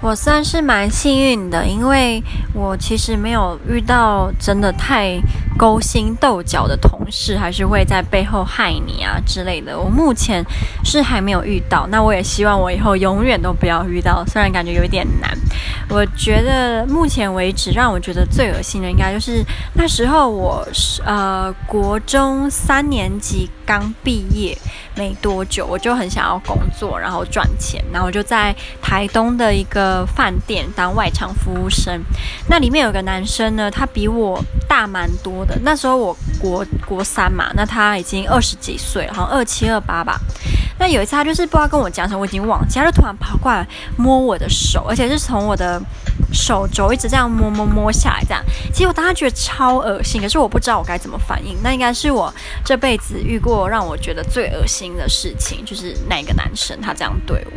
我算是蛮幸运的，因为我其实没有遇到真的太勾心斗角的同事，还是会在背后害你啊之类的。我目前是还没有遇到，那我也希望我以后永远都不要遇到，虽然感觉有一点难。我觉得目前为止让我觉得最恶心的，应该就是那时候我是呃国中三年级刚毕业没多久，我就很想要工作，然后赚钱，然后我就在台东的一个。饭店当外场服务生，那里面有个男生呢，他比我大蛮多的。那时候我国国三嘛，那他已经二十几岁了，好像二七二八吧。那有一次他就是不知道跟我讲什么，我已经忘记，他就突然跑过来摸我的手，而且是从我的手肘一直这样摸摸摸下来，这样。其实我当时觉得超恶心，可是我不知道我该怎么反应。那应该是我这辈子遇过让我觉得最恶心的事情，就是那个男生他这样对我。